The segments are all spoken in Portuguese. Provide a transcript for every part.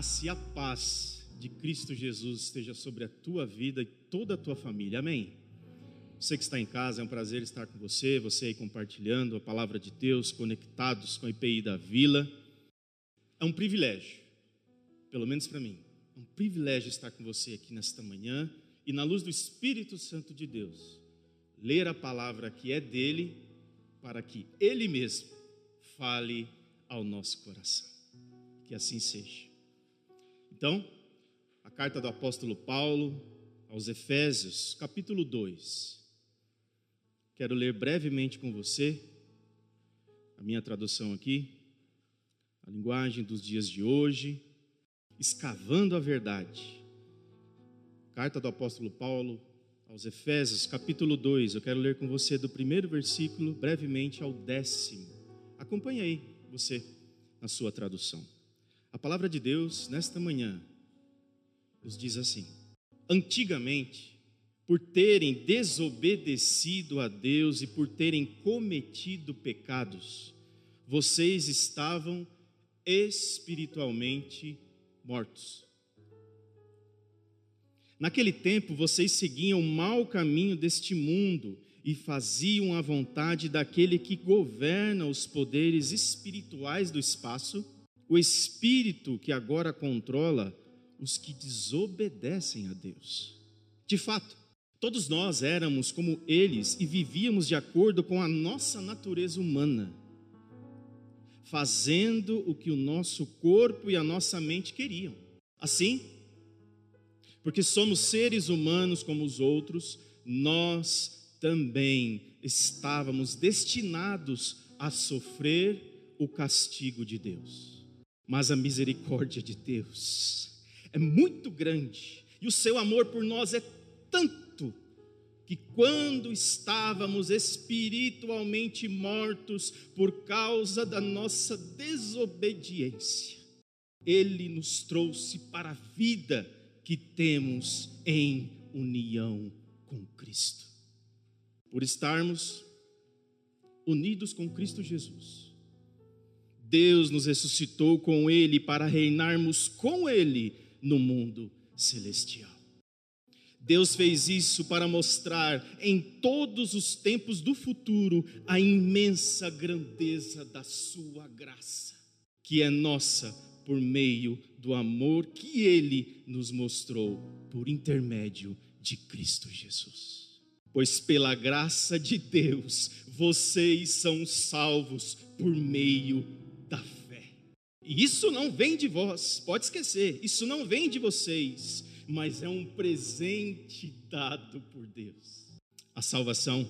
graça e a paz de Cristo Jesus esteja sobre a tua vida e toda a tua família. Amém. Você que está em casa, é um prazer estar com você, você aí compartilhando a palavra de Deus, conectados com a IPI da Vila. É um privilégio, pelo menos para mim, é um privilégio estar com você aqui nesta manhã e na luz do Espírito Santo de Deus, ler a palavra que é dele, para que ele mesmo fale ao nosso coração. Que assim seja. Então, a carta do apóstolo Paulo aos Efésios, capítulo 2. Quero ler brevemente com você a minha tradução aqui, a linguagem dos dias de hoje, escavando a verdade. Carta do apóstolo Paulo aos Efésios, capítulo 2. Eu quero ler com você do primeiro versículo brevemente ao décimo. Acompanhe aí você na sua tradução. Palavra de Deus nesta manhã nos diz assim: Antigamente, por terem desobedecido a Deus e por terem cometido pecados, vocês estavam espiritualmente mortos. Naquele tempo vocês seguiam o mau caminho deste mundo e faziam a vontade daquele que governa os poderes espirituais do espaço, o espírito que agora controla os que desobedecem a Deus. De fato, Todos nós éramos como eles e vivíamos de acordo com a nossa natureza humana, fazendo o que o nosso corpo e a nossa mente queriam. Assim, porque somos seres humanos como os outros, nós também estávamos destinados a sofrer o castigo de Deus. Mas a misericórdia de Deus é muito grande e o seu amor por nós é tanto que quando estávamos espiritualmente mortos por causa da nossa desobediência, Ele nos trouxe para a vida que temos em união com Cristo. Por estarmos unidos com Cristo Jesus, Deus nos ressuscitou com Ele para reinarmos com Ele no mundo celestial. Deus fez isso para mostrar em todos os tempos do futuro a imensa grandeza da Sua graça, que é nossa por meio do amor que Ele nos mostrou por intermédio de Cristo Jesus. Pois pela graça de Deus, vocês são salvos por meio da fé. E isso não vem de vós, pode esquecer, isso não vem de vocês mas é um presente dado por Deus. A salvação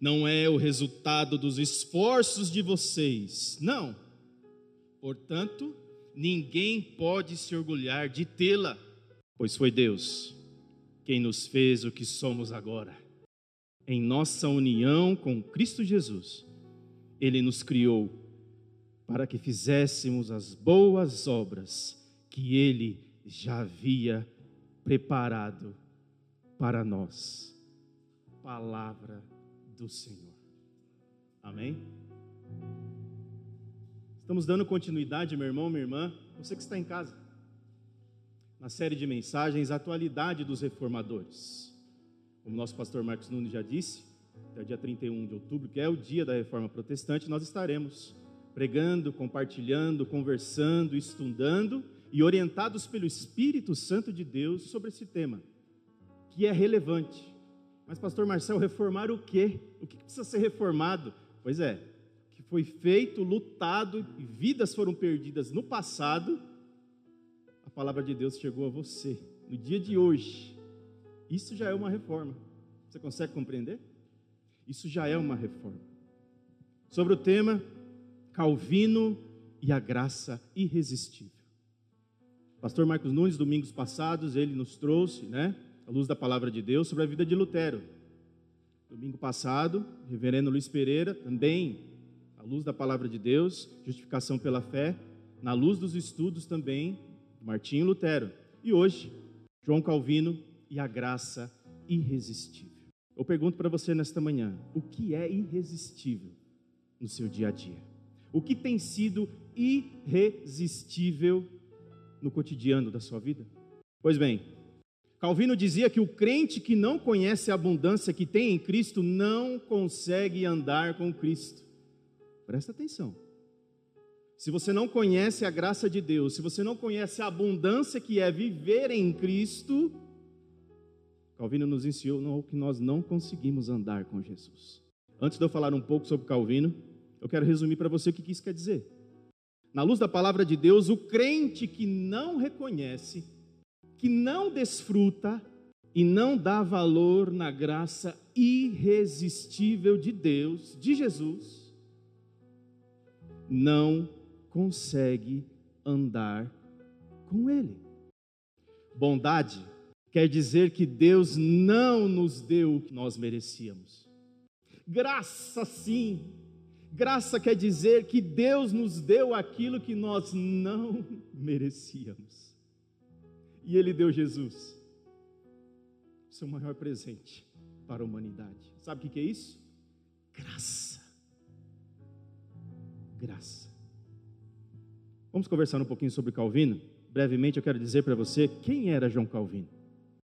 não é o resultado dos esforços de vocês, não. Portanto, ninguém pode se orgulhar de tê-la, pois foi Deus quem nos fez o que somos agora. Em nossa união com Cristo Jesus, Ele nos criou para que fizéssemos as boas obras que Ele já havia preparado para nós. Palavra do Senhor. Amém? Estamos dando continuidade, meu irmão, minha irmã, você que está em casa, na série de mensagens Atualidade dos Reformadores. Como nosso pastor Marcos Nunes já disse, até o dia 31 de outubro, que é o dia da Reforma Protestante, nós estaremos pregando, compartilhando, conversando, estudando e orientados pelo Espírito Santo de Deus sobre esse tema, que é relevante. Mas, pastor Marcel, reformar o quê? O que precisa ser reformado? Pois é, que foi feito, lutado e vidas foram perdidas no passado, a palavra de Deus chegou a você no dia de hoje. Isso já é uma reforma. Você consegue compreender? Isso já é uma reforma. Sobre o tema Calvino e a graça irresistível. Pastor Marcos Nunes, domingos passados, ele nos trouxe, né, a luz da palavra de Deus sobre a vida de Lutero. Domingo passado, reverendo Luiz Pereira, também a luz da palavra de Deus, justificação pela fé, na luz dos estudos também, Martinho Lutero. E hoje, João Calvino e a graça irresistível. Eu pergunto para você nesta manhã, o que é irresistível no seu dia a dia? O que tem sido irresistível no cotidiano da sua vida? Pois bem, Calvino dizia que o crente que não conhece a abundância que tem em Cristo não consegue andar com Cristo. Presta atenção. Se você não conhece a graça de Deus, se você não conhece a abundância que é viver em Cristo, Calvino nos ensinou que nós não conseguimos andar com Jesus. Antes de eu falar um pouco sobre Calvino, eu quero resumir para você o que isso quer dizer. Na luz da palavra de Deus, o crente que não reconhece, que não desfruta e não dá valor na graça irresistível de Deus, de Jesus, não consegue andar com Ele. Bondade quer dizer que Deus não nos deu o que nós merecíamos. Graça, sim. Graça quer dizer que Deus nos deu aquilo que nós não merecíamos. E Ele deu Jesus, seu maior presente para a humanidade. Sabe o que é isso? Graça. Graça. Vamos conversar um pouquinho sobre Calvino? Brevemente eu quero dizer para você quem era João Calvino.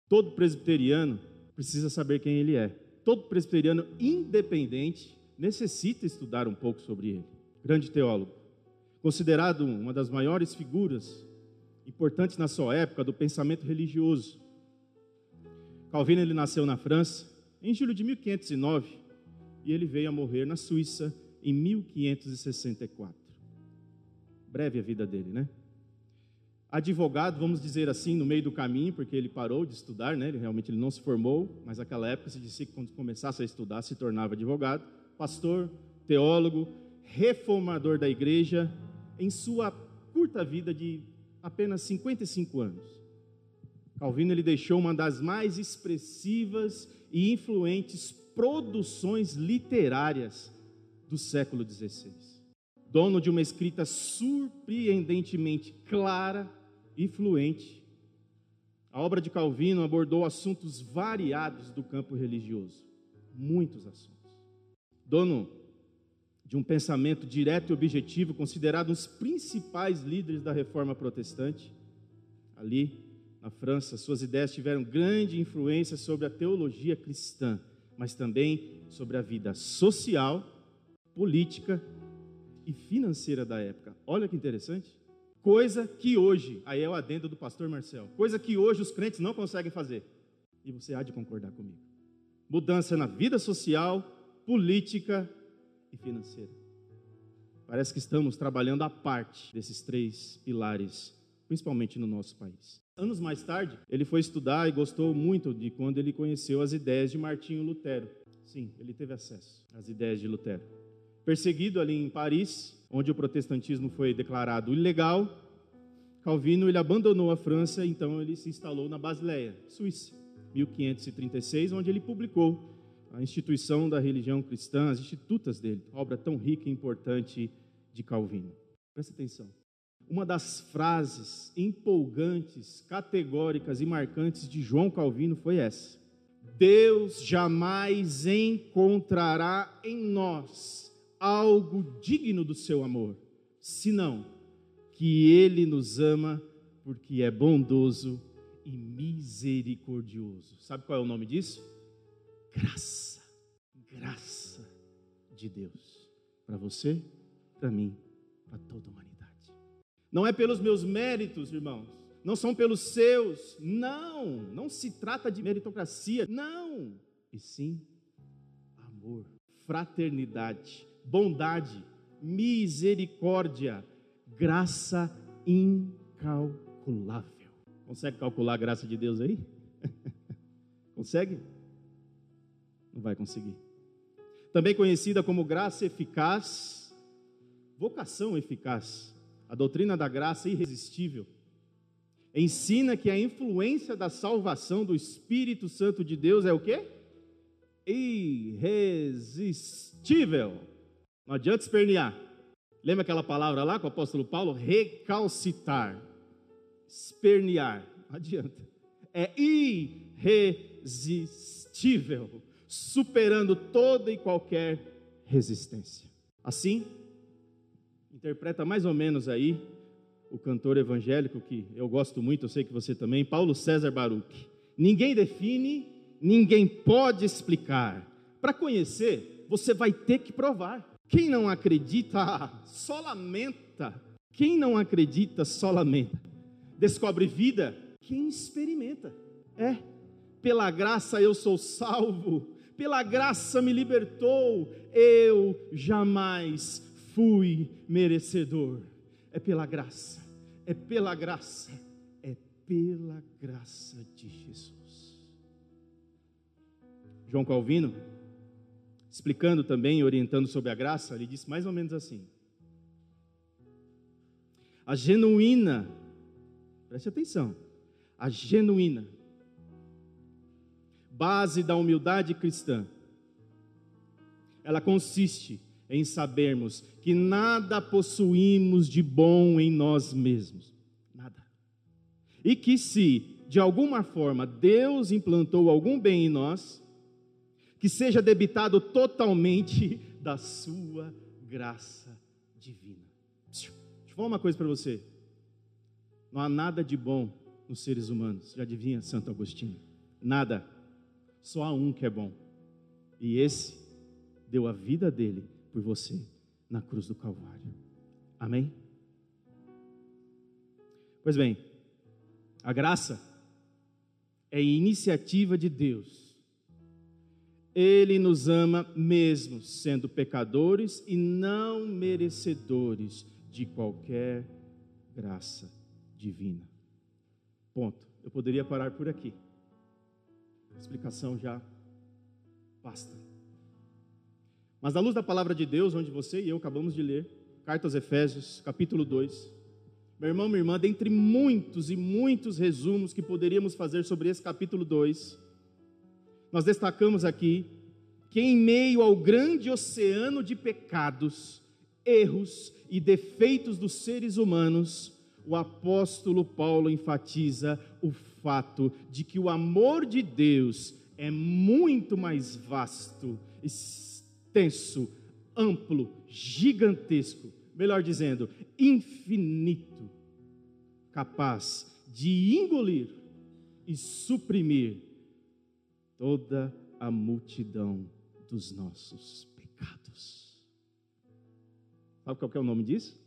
Todo presbiteriano precisa saber quem ele é. Todo presbiteriano independente necessita estudar um pouco sobre ele. Grande teólogo, considerado uma das maiores figuras importantes na sua época do pensamento religioso. Calvino ele nasceu na França em julho de 1509 e ele veio a morrer na Suíça em 1564 breve a vida dele, né? Advogado, vamos dizer assim, no meio do caminho, porque ele parou de estudar, né? Ele realmente ele não se formou, mas naquela época se disse que quando começasse a estudar se tornava advogado, pastor, teólogo, reformador da igreja, em sua curta vida de apenas 55 anos. Calvino ele deixou uma das mais expressivas e influentes produções literárias do século XVI dono de uma escrita surpreendentemente clara e fluente. A obra de Calvino abordou assuntos variados do campo religioso, muitos assuntos. Dono de um pensamento direto e objetivo, considerado um dos principais líderes da reforma protestante, ali na França, suas ideias tiveram grande influência sobre a teologia cristã, mas também sobre a vida social, política e financeira da época. Olha que interessante. Coisa que hoje, aí é o adendo do pastor Marcel, coisa que hoje os crentes não conseguem fazer. E você há de concordar comigo. Mudança na vida social, política e financeira. Parece que estamos trabalhando à parte desses três pilares, principalmente no nosso país. Anos mais tarde, ele foi estudar e gostou muito de quando ele conheceu as ideias de Martinho Lutero. Sim, ele teve acesso às ideias de Lutero. Perseguido ali em Paris, onde o protestantismo foi declarado ilegal, Calvino ele abandonou a França, então ele se instalou na Basileia, Suíça, 1536, onde ele publicou a instituição da religião cristã, as institutas dele, obra tão rica e importante de Calvino. Presta atenção. Uma das frases empolgantes, categóricas e marcantes de João Calvino foi essa: Deus jamais encontrará em nós algo digno do seu amor, senão que ele nos ama porque é bondoso e misericordioso. Sabe qual é o nome disso? Graça. Graça de Deus para você, para mim, para toda a humanidade. Não é pelos meus méritos, irmãos, não são pelos seus, não, não se trata de meritocracia, não, e sim amor, fraternidade, bondade, misericórdia, graça incalculável. Consegue calcular a graça de Deus aí? Consegue? Não vai conseguir. Também conhecida como graça eficaz, vocação eficaz, a doutrina da graça irresistível. Ensina que a influência da salvação do Espírito Santo de Deus é o quê? Irresistível. Não adianta espernear. Lembra aquela palavra lá com o apóstolo Paulo? Recalcitar. Espernear. Não adianta. É irresistível, superando toda e qualquer resistência. Assim, interpreta mais ou menos aí o cantor evangélico que eu gosto muito, eu sei que você também, Paulo César Baruch. Ninguém define, ninguém pode explicar. Para conhecer, você vai ter que provar. Quem não acredita, só lamenta. Quem não acredita, só lamenta. Descobre vida quem experimenta. É, pela graça eu sou salvo, pela graça me libertou, eu jamais fui merecedor. É pela graça, é pela graça, é pela graça de Jesus. João Calvino, explicando também, orientando sobre a graça, ele disse mais ou menos assim: a genuína, preste atenção, a genuína base da humildade cristã, ela consiste em sabermos que nada possuímos de bom em nós mesmos, nada. E que se, de alguma forma, Deus implantou algum bem em nós, que seja debitado totalmente da sua graça divina. Deixa eu falar uma coisa para você. Não há nada de bom nos seres humanos. Já adivinha, Santo Agostinho? Nada. Só há um que é bom. E esse deu a vida dele por você na cruz do Calvário. Amém? Pois bem, a graça é iniciativa de Deus. Ele nos ama mesmo sendo pecadores e não merecedores de qualquer graça divina. Ponto. Eu poderia parar por aqui. Explicação já basta. Mas à luz da palavra de Deus, onde você e eu acabamos de ler, carta aos Efésios, capítulo 2. Meu irmão, minha irmã, dentre muitos e muitos resumos que poderíamos fazer sobre esse capítulo 2, nós destacamos aqui que em meio ao grande oceano de pecados, erros e defeitos dos seres humanos, o apóstolo Paulo enfatiza o fato de que o amor de Deus é muito mais vasto, extenso, amplo, gigantesco, melhor dizendo, infinito, capaz de engolir e suprimir toda a multidão dos nossos pecados. Sabe qual é o nome disso?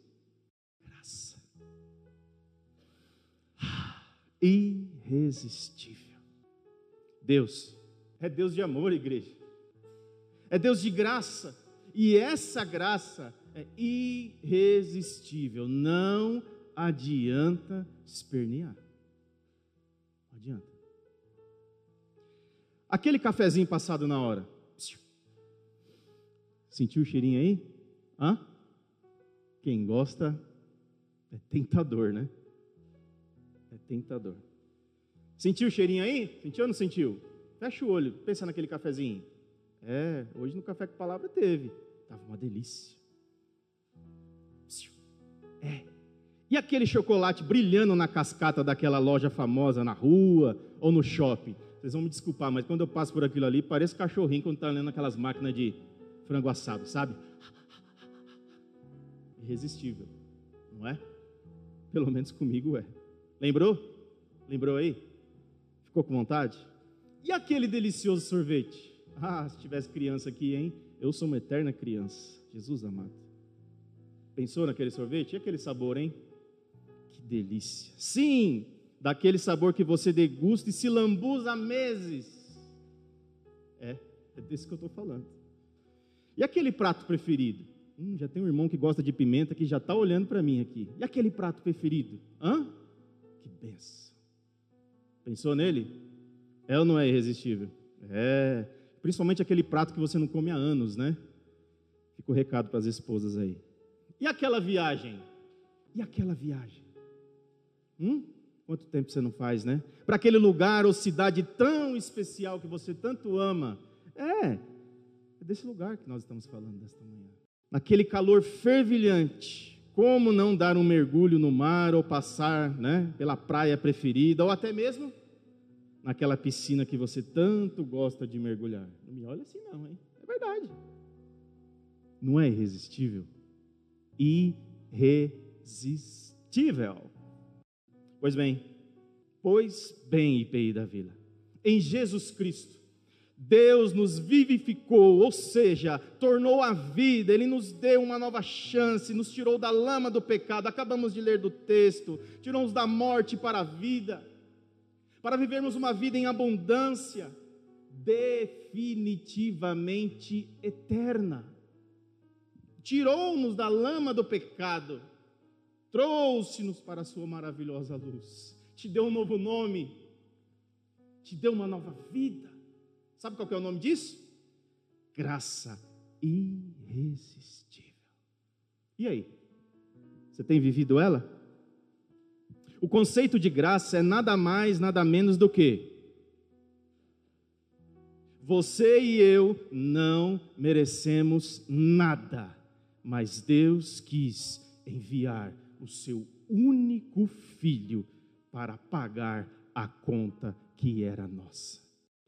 Irresistível. Deus é Deus de amor, igreja é Deus de graça, e essa graça é irresistível, não adianta espernear. Não adianta. Aquele cafezinho passado na hora. Sentiu o cheirinho aí? Hã? Quem gosta é tentador, né? Tentador. Sentiu o cheirinho aí? Sentiu ou não sentiu? Fecha o olho, pensa naquele cafezinho. É, hoje no Café com Palavra teve. Tava uma delícia. É. E aquele chocolate brilhando na cascata daquela loja famosa na rua ou no shopping? Vocês vão me desculpar, mas quando eu passo por aquilo ali, parece cachorrinho quando está lendo aquelas máquinas de frango assado, sabe? Irresistível, não é? Pelo menos comigo é. Lembrou? Lembrou aí? Ficou com vontade? E aquele delicioso sorvete? Ah, se tivesse criança aqui, hein? Eu sou uma eterna criança. Jesus amado. Pensou naquele sorvete? E aquele sabor, hein? Que delícia. Sim, daquele sabor que você degusta e se lambuza meses. É, é desse que eu estou falando. E aquele prato preferido? Hum, já tem um irmão que gosta de pimenta que já está olhando para mim aqui. E aquele prato preferido? Hã? Benção. Pensou nele? É ou não é irresistível? É. Principalmente aquele prato que você não come há anos, né? Fica o recado para as esposas aí. E aquela viagem? E aquela viagem? Hum? Quanto tempo você não faz, né? Para aquele lugar ou cidade tão especial que você tanto ama. É, é desse lugar que nós estamos falando desta manhã. Naquele calor fervilhante. Como não dar um mergulho no mar ou passar né, pela praia preferida, ou até mesmo naquela piscina que você tanto gosta de mergulhar. Não me olha assim, não, hein? É verdade. Não é irresistível? Irresistível. Pois bem, pois bem, IPI da Vila, em Jesus Cristo, Deus nos vivificou, ou seja, tornou a vida, Ele nos deu uma nova chance, nos tirou da lama do pecado, acabamos de ler do texto, tirou-nos da morte para a vida, para vivermos uma vida em abundância, definitivamente eterna. Tirou-nos da lama do pecado, trouxe-nos para a Sua maravilhosa luz, te deu um novo nome, te deu uma nova vida Sabe qual é o nome disso? Graça irresistível. E aí? Você tem vivido ela? O conceito de graça é nada mais, nada menos do que você e eu não merecemos nada, mas Deus quis enviar o seu único filho para pagar a conta que era nossa.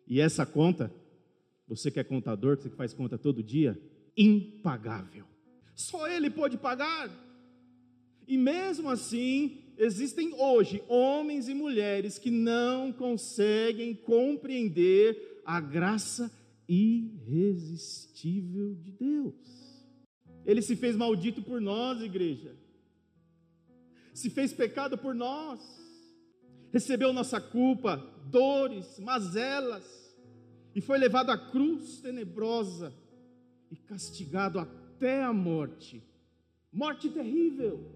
E essa conta, você que é contador, você que faz conta todo dia, impagável. Só ele pode pagar. E mesmo assim, existem hoje homens e mulheres que não conseguem compreender a graça irresistível de Deus. Ele se fez maldito por nós, igreja. Se fez pecado por nós. Recebeu nossa culpa, dores, mazelas e foi levado à cruz tenebrosa e castigado até a morte. Morte terrível.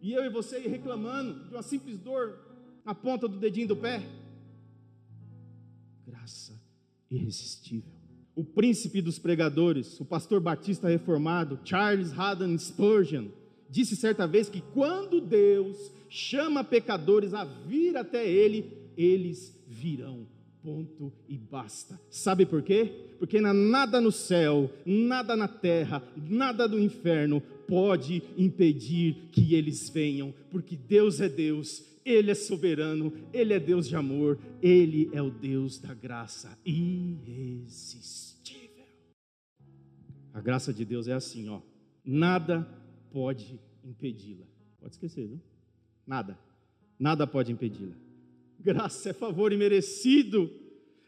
E eu e você reclamando de uma simples dor na ponta do dedinho do pé. Graça irresistível. O príncipe dos pregadores, o pastor batista reformado, Charles Haddon Spurgeon, disse certa vez que quando Deus chama pecadores a vir até Ele, eles virão ponto e basta. Sabe por quê? Porque nada no céu, nada na terra, nada do inferno pode impedir que eles venham, porque Deus é Deus, Ele é soberano, Ele é Deus de amor, Ele é o Deus da graça irresistível. A graça de Deus é assim, ó, nada pode impedi-la. Pode esquecer, viu? Nada, nada pode impedi-la. Graça é favor imerecido.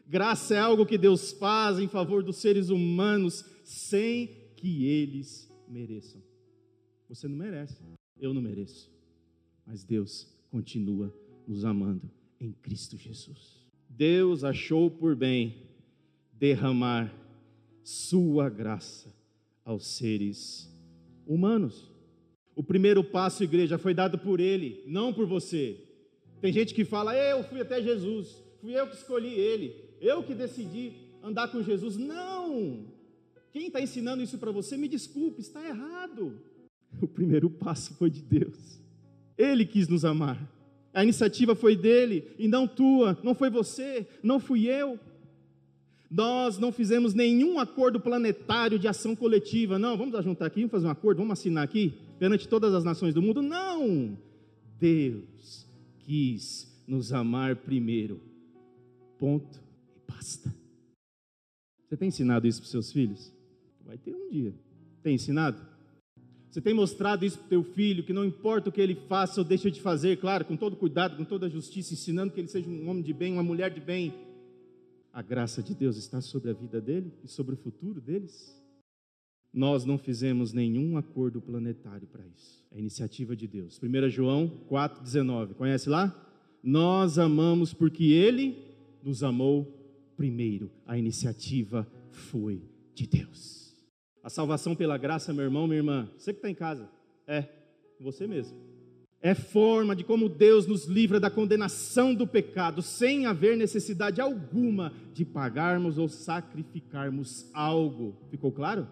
Graça é algo que Deus faz em favor dos seres humanos sem que eles mereçam. Você não merece, eu não mereço. Mas Deus continua nos amando em Cristo Jesus. Deus achou por bem derramar sua graça aos seres humanos. O primeiro passo, igreja, foi dado por Ele, não por você. Tem gente que fala, eu fui até Jesus, fui eu que escolhi ele, eu que decidi andar com Jesus. Não! Quem está ensinando isso para você, me desculpe, está errado. O primeiro passo foi de Deus. Ele quis nos amar. A iniciativa foi dele e não tua, não foi você, não fui eu. Nós não fizemos nenhum acordo planetário de ação coletiva. Não, vamos juntar aqui, vamos fazer um acordo, vamos assinar aqui perante todas as nações do mundo. Não! Deus quis nos amar primeiro. Ponto e basta. Você tem ensinado isso para seus filhos? Vai ter um dia. Tem ensinado? Você tem mostrado isso para o teu filho, que não importa o que ele faça ou deixe de fazer, claro, com todo cuidado, com toda justiça, ensinando que ele seja um homem de bem, uma mulher de bem. A graça de Deus está sobre a vida dele e sobre o futuro deles. Nós não fizemos nenhum acordo planetário para isso. É iniciativa de Deus. 1 João 4,19. Conhece lá? Nós amamos porque Ele nos amou primeiro. A iniciativa foi de Deus. A salvação pela graça, meu irmão, minha irmã, você que está em casa, é você mesmo. É forma de como Deus nos livra da condenação do pecado, sem haver necessidade alguma de pagarmos ou sacrificarmos algo. Ficou claro?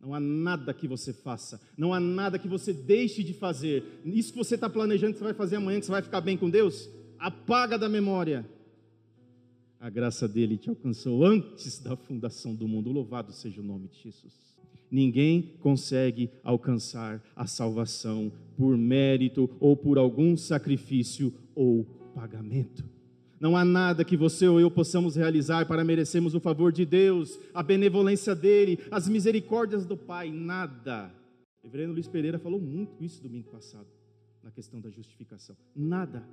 Não há nada que você faça, não há nada que você deixe de fazer. Isso que você está planejando que você vai fazer amanhã, que você vai ficar bem com Deus, apaga da memória. A graça dele te alcançou antes da fundação do mundo. Louvado seja o nome de Jesus. Ninguém consegue alcançar a salvação por mérito ou por algum sacrifício ou pagamento. Não há nada que você ou eu possamos realizar para merecermos o favor de Deus, a benevolência dEle, as misericórdias do Pai, nada. O reverendo Luiz Pereira falou muito isso domingo passado. na questão da justificação. Nada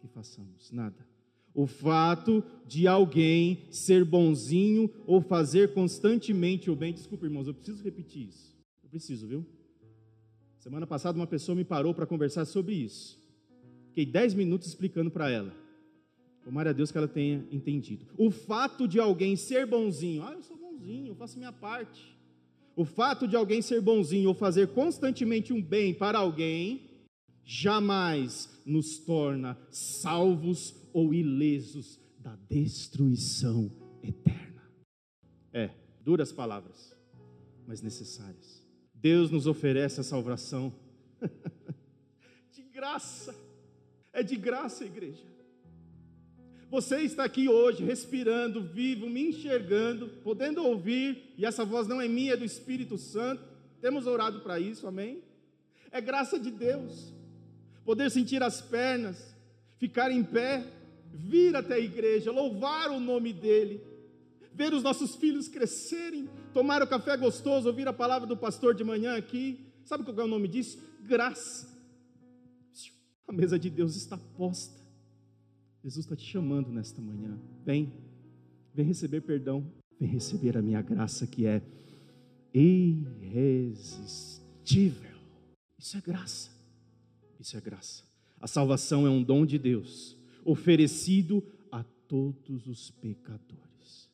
que façamos, nada. O fato de alguém ser bonzinho ou fazer constantemente o bem. Desculpa, irmãos, eu preciso repetir isso. Eu preciso, viu? Semana passada uma pessoa me parou para conversar sobre isso. Fiquei dez minutos explicando para ela. Tomara a Deus que ela tenha entendido. O fato de alguém ser bonzinho, ah, eu sou bonzinho, eu faço minha parte. O fato de alguém ser bonzinho ou fazer constantemente um bem para alguém, jamais nos torna salvos ou ilesos da destruição eterna. É, duras palavras, mas necessárias. Deus nos oferece a salvação de graça. É de graça, igreja. Você está aqui hoje, respirando, vivo, me enxergando, podendo ouvir, e essa voz não é minha, é do Espírito Santo. Temos orado para isso, amém? É graça de Deus. Poder sentir as pernas, ficar em pé, vir até a igreja, louvar o nome dEle, ver os nossos filhos crescerem, tomar o café gostoso, ouvir a palavra do pastor de manhã aqui. Sabe qual é o nome disso? Graça. A mesa de Deus está posta. Jesus está te chamando nesta manhã. Vem, vem receber perdão, vem receber a minha graça que é irresistível. Isso é graça. Isso é graça. A salvação é um dom de Deus, oferecido a todos os pecadores.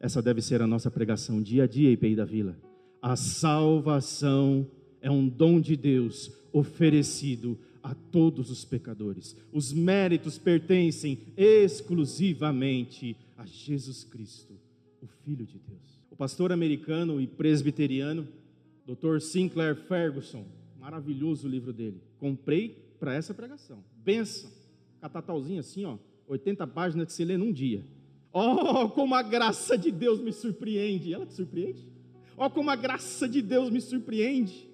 Essa deve ser a nossa pregação dia a dia, IPI da Vila. A salvação é um dom de Deus oferecido a todos os pecadores. Os méritos pertencem exclusivamente a Jesus Cristo, o Filho de Deus. O pastor americano e presbiteriano, Dr. Sinclair Ferguson, maravilhoso o livro dele. Comprei para essa pregação. Benção. Catatalzinho assim, ó, 80 páginas que se lê num dia. Oh, como a graça de Deus me surpreende. Ela te surpreende? Oh, como a graça de Deus me surpreende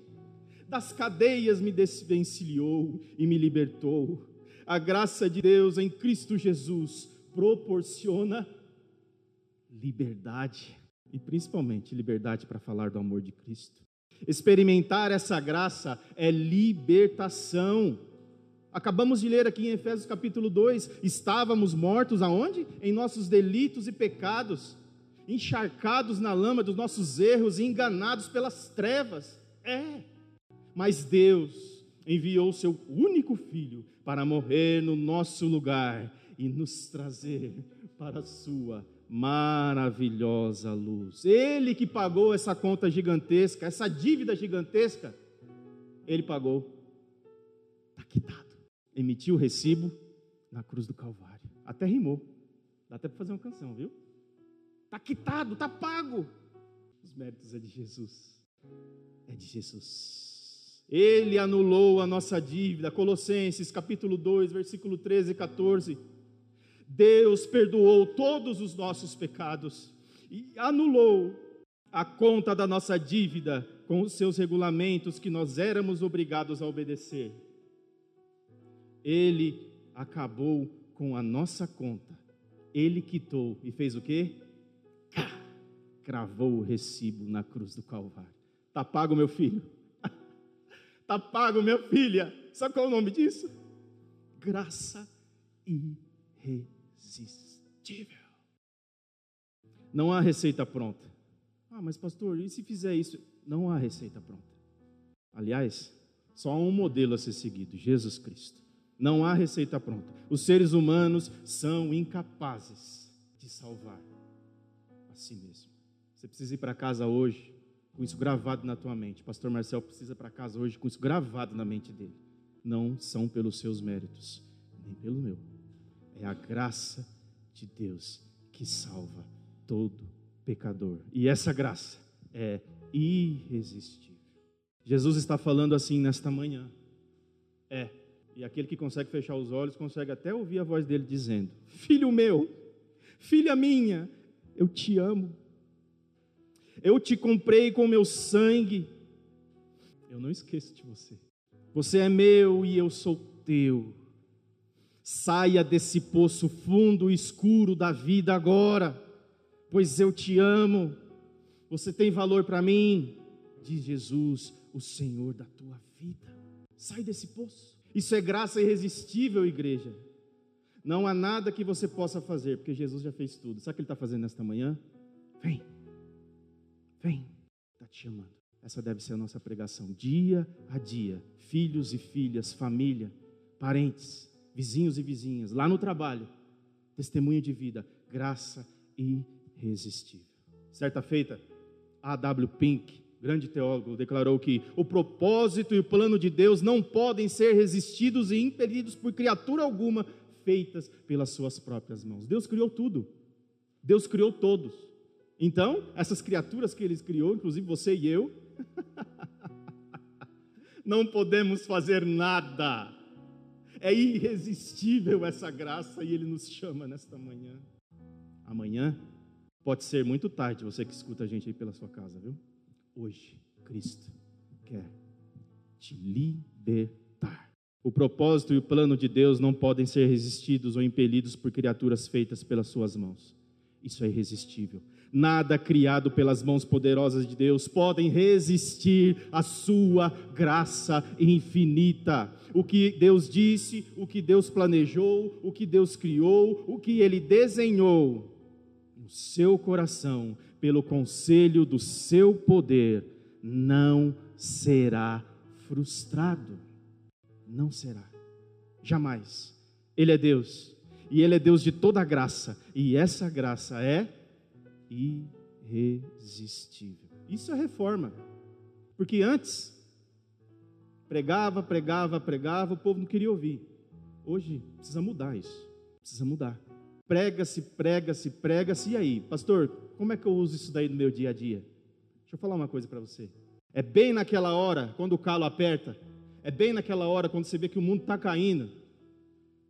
das cadeias me desvencilhou e me libertou. A graça de Deus em Cristo Jesus proporciona liberdade e principalmente liberdade para falar do amor de Cristo. Experimentar essa graça é libertação. Acabamos de ler aqui em Efésios capítulo 2, estávamos mortos aonde? Em nossos delitos e pecados, encharcados na lama dos nossos erros e enganados pelas trevas. É, mas Deus enviou seu único filho para morrer no nosso lugar e nos trazer para a sua maravilhosa luz. Ele que pagou essa conta gigantesca, essa dívida gigantesca, ele pagou. Está quitado. Emitiu o recibo na cruz do Calvário. Até rimou. Dá até para fazer uma canção, viu? Está quitado, está pago. Os méritos é de Jesus. É de Jesus. Ele anulou a nossa dívida. Colossenses capítulo 2, versículo 13 e 14. Deus perdoou todos os nossos pecados e anulou a conta da nossa dívida com os seus regulamentos que nós éramos obrigados a obedecer. Ele acabou com a nossa conta. Ele quitou e fez o quê? Cravou o recibo na cruz do Calvário. Tá pago, meu filho. Está pago, minha filha. Sabe qual é o nome disso? Graça irresistível. Não há receita pronta. Ah, mas pastor, e se fizer isso? Não há receita pronta. Aliás, só há um modelo a ser seguido: Jesus Cristo. Não há receita pronta. Os seres humanos são incapazes de salvar a si mesmo. Você precisa ir para casa hoje com isso gravado na tua mente. Pastor Marcel precisa para casa hoje com isso gravado na mente dele. Não são pelos seus méritos, nem pelo meu. É a graça de Deus que salva todo pecador. E essa graça é irresistível. Jesus está falando assim nesta manhã. É, e aquele que consegue fechar os olhos consegue até ouvir a voz dele dizendo: Filho meu, filha minha, eu te amo. Eu te comprei com meu sangue. Eu não esqueço de você. Você é meu e eu sou teu. Saia desse poço fundo e escuro da vida agora, pois eu te amo. Você tem valor para mim, diz Jesus, o Senhor da tua vida. Sai desse poço. Isso é graça irresistível, igreja. Não há nada que você possa fazer, porque Jesus já fez tudo. Sabe o que Ele está fazendo nesta manhã? Vem, vem, está te chamando. Essa deve ser a nossa pregação, dia a dia. Filhos e filhas, família, parentes, vizinhos e vizinhas, lá no trabalho. Testemunho de vida, graça irresistível. Certa feita, A.W. Pink, grande teólogo, declarou que o propósito e o plano de Deus não podem ser resistidos e impedidos por criatura alguma feitas pelas suas próprias mãos. Deus criou tudo. Deus criou todos. Então, essas criaturas que ele criou, inclusive você e eu, não podemos fazer nada. É irresistível essa graça e ele nos chama nesta manhã. Amanhã pode ser muito tarde, você que escuta a gente aí pela sua casa, viu? Hoje, Cristo quer te libertar. O propósito e o plano de Deus não podem ser resistidos ou impelidos por criaturas feitas pelas suas mãos. Isso é irresistível. Nada criado pelas mãos poderosas de Deus podem resistir à sua graça infinita. O que Deus disse, o que Deus planejou, o que Deus criou, o que ele desenhou no seu coração, pelo conselho do seu poder, não será frustrado não será. Jamais. Ele é Deus. E Ele é Deus de toda graça. E essa graça é irresistível. Isso é reforma. Porque antes, pregava, pregava, pregava, o povo não queria ouvir. Hoje, precisa mudar isso. Precisa mudar. Prega-se, prega-se, prega-se. E aí, pastor, como é que eu uso isso daí no meu dia a dia? Deixa eu falar uma coisa para você. É bem naquela hora, quando o calo aperta, é bem naquela hora quando você vê que o mundo está caindo.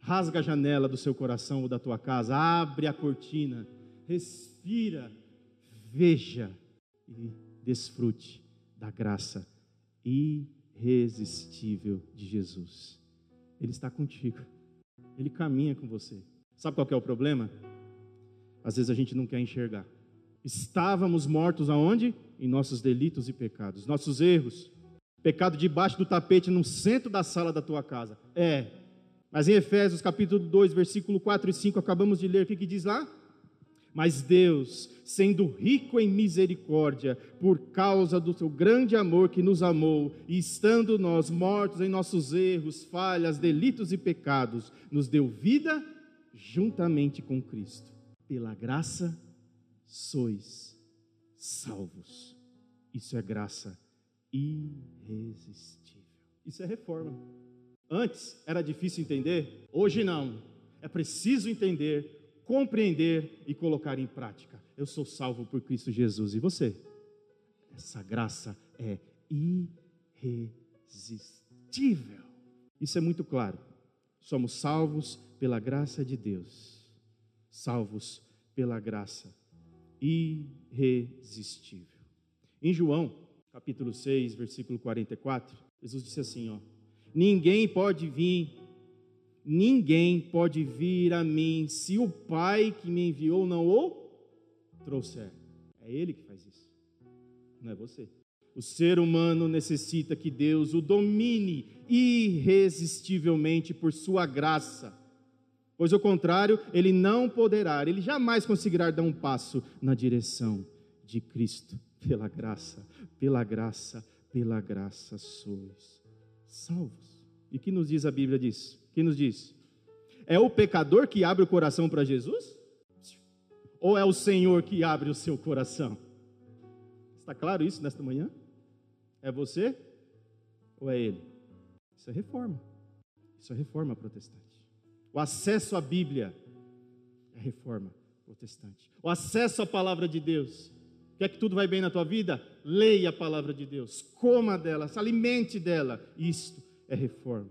Rasga a janela do seu coração ou da tua casa, abre a cortina, respira, veja e desfrute da graça irresistível de Jesus. Ele está contigo, ele caminha com você. Sabe qual é o problema? Às vezes a gente não quer enxergar. Estávamos mortos aonde? Em nossos delitos e pecados, nossos erros, Pecado debaixo do tapete no centro da sala da tua casa. É. Mas em Efésios capítulo 2, versículo 4 e 5, acabamos de ler, o que, que diz lá? Mas Deus, sendo rico em misericórdia, por causa do seu grande amor que nos amou, e estando nós mortos em nossos erros, falhas, delitos e pecados, nos deu vida juntamente com Cristo. Pela graça sois salvos. Isso é graça irresistível. Isso é reforma. Antes era difícil entender, hoje não. É preciso entender, compreender e colocar em prática. Eu sou salvo por Cristo Jesus e você? Essa graça é irresistível. Isso é muito claro. Somos salvos pela graça de Deus. Salvos pela graça irresistível. Em João, capítulo 6, versículo 44, Jesus disse assim, ó: Ninguém pode vir, ninguém pode vir a mim se o Pai que me enviou não o trouxer. É ele que faz isso. Não é você. O ser humano necessita que Deus o domine irresistivelmente por sua graça. Pois ao contrário, ele não poderá, ele jamais conseguirá dar um passo na direção de Cristo pela graça, pela graça, pela graça sois salvos. E que nos diz a Bíblia disso? Que nos diz? É o pecador que abre o coração para Jesus? Ou é o Senhor que abre o seu coração? Está claro isso nesta manhã? É você ou é ele? Isso é reforma. Isso é reforma protestante. O acesso à Bíblia é reforma protestante. O acesso à palavra de Deus Quer que tudo vai bem na tua vida? Leia a palavra de Deus, coma dela, se alimente dela. Isto é reforma.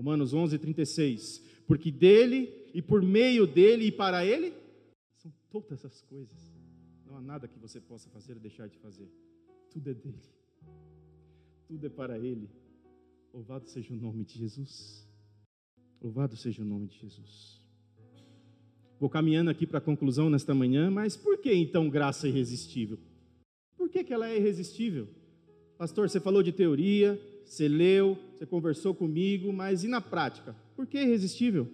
Romanos 11, 36. Porque dele e por meio dele e para ele são todas as coisas. Não há nada que você possa fazer ou deixar de fazer. Tudo é dele. Tudo é para ele. Louvado seja o nome de Jesus. Louvado seja o nome de Jesus. Vou caminhando aqui para a conclusão nesta manhã, mas por que então graça irresistível? Por que, que ela é irresistível? Pastor, você falou de teoria, você leu, você conversou comigo, mas e na prática? Por que irresistível?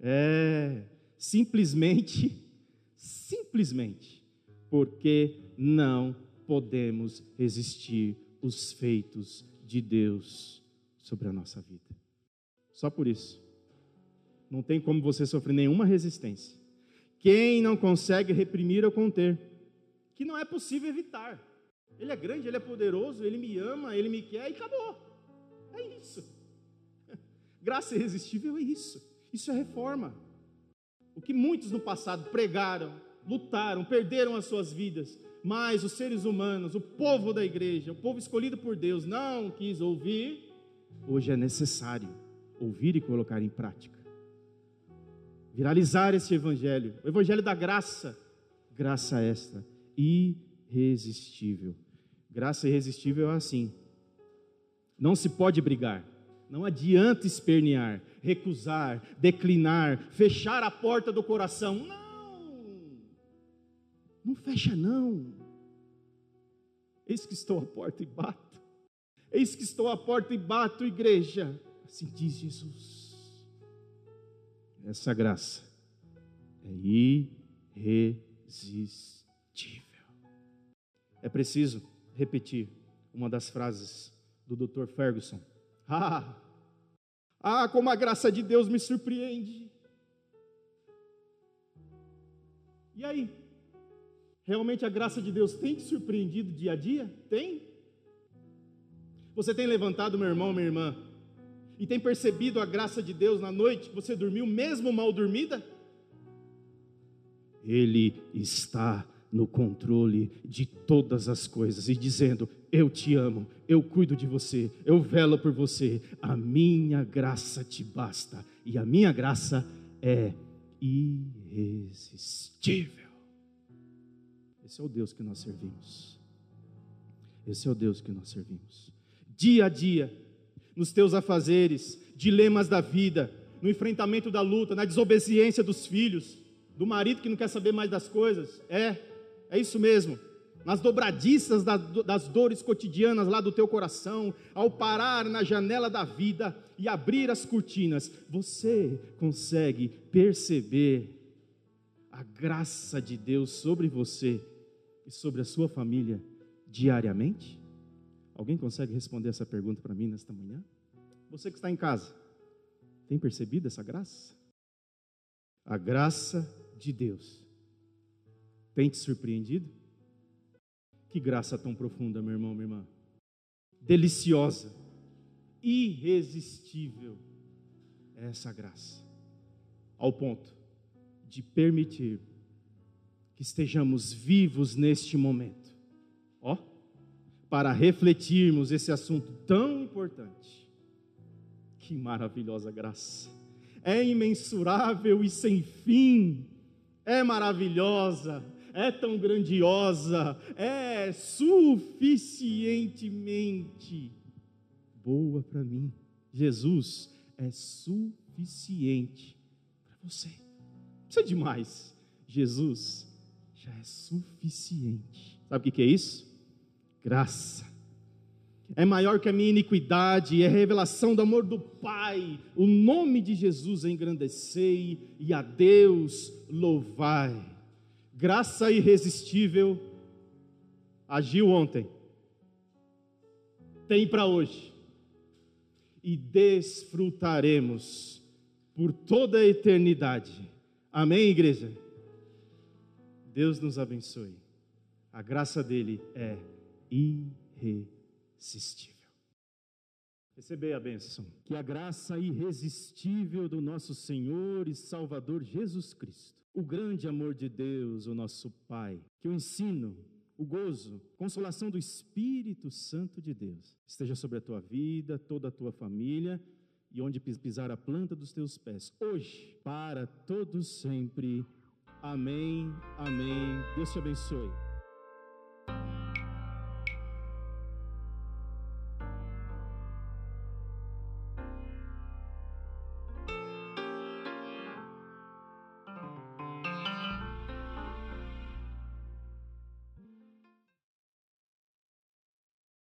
É, simplesmente, simplesmente, porque não podemos resistir os feitos de Deus sobre a nossa vida. Só por isso. Não tem como você sofrer nenhuma resistência. Quem não consegue reprimir ou conter, que não é possível evitar. Ele é grande, ele é poderoso, ele me ama, ele me quer e acabou. É isso. Graça irresistível é isso. Isso é reforma. O que muitos no passado pregaram, lutaram, perderam as suas vidas, mas os seres humanos, o povo da igreja, o povo escolhido por Deus, não quis ouvir, hoje é necessário ouvir e colocar em prática. Viralizar esse evangelho, o evangelho da graça, graça esta, irresistível. Graça irresistível é assim. Não se pode brigar, não adianta espernear, recusar, declinar, fechar a porta do coração. Não! Não fecha, não. Eis que estou à porta e bato. Eis que estou à porta e bato, igreja. Assim diz Jesus. Essa graça é irresistível. É preciso repetir uma das frases do Dr. Ferguson. Ah, ah, como a graça de Deus me surpreende. E aí? Realmente a graça de Deus tem te surpreendido dia a dia? Tem? Você tem levantado, meu irmão, minha irmã, e tem percebido a graça de Deus na noite que você dormiu, mesmo mal dormida? Ele está no controle de todas as coisas e dizendo: Eu te amo, eu cuido de você, eu velo por você, a minha graça te basta, e a minha graça é irresistível. Esse é o Deus que nós servimos. Esse é o Deus que nós servimos. Dia a dia, nos teus afazeres, dilemas da vida, no enfrentamento da luta, na desobediência dos filhos, do marido que não quer saber mais das coisas. É, é isso mesmo. Nas dobradiças das dores cotidianas lá do teu coração, ao parar na janela da vida e abrir as cortinas, você consegue perceber a graça de Deus sobre você e sobre a sua família diariamente? Alguém consegue responder essa pergunta para mim nesta manhã? Você que está em casa, tem percebido essa graça? A graça de Deus tem te surpreendido? Que graça tão profunda, meu irmão, minha irmã. Deliciosa, irresistível é essa graça, ao ponto de permitir que estejamos vivos neste momento, ó, para refletirmos esse assunto tão importante. Que maravilhosa graça! É imensurável e sem fim, é maravilhosa, é tão grandiosa, é suficientemente boa para mim. Jesus é suficiente para você. Não precisa de mais. Jesus já é suficiente. Sabe o que é isso? Graça. É maior que a minha iniquidade, é revelação do amor do Pai. O nome de Jesus engrandecei e a Deus louvai. Graça irresistível agiu ontem, tem para hoje, e desfrutaremos por toda a eternidade. Amém, igreja? Deus nos abençoe. A graça dele é irresistível. Recebei a bênção. Que a graça irresistível do nosso Senhor e Salvador Jesus Cristo, o grande amor de Deus, o nosso Pai, que o ensino, o gozo, consolação do Espírito Santo de Deus, esteja sobre a tua vida, toda a tua família e onde pisar a planta dos teus pés, hoje, para todos sempre. Amém, amém. Deus te abençoe.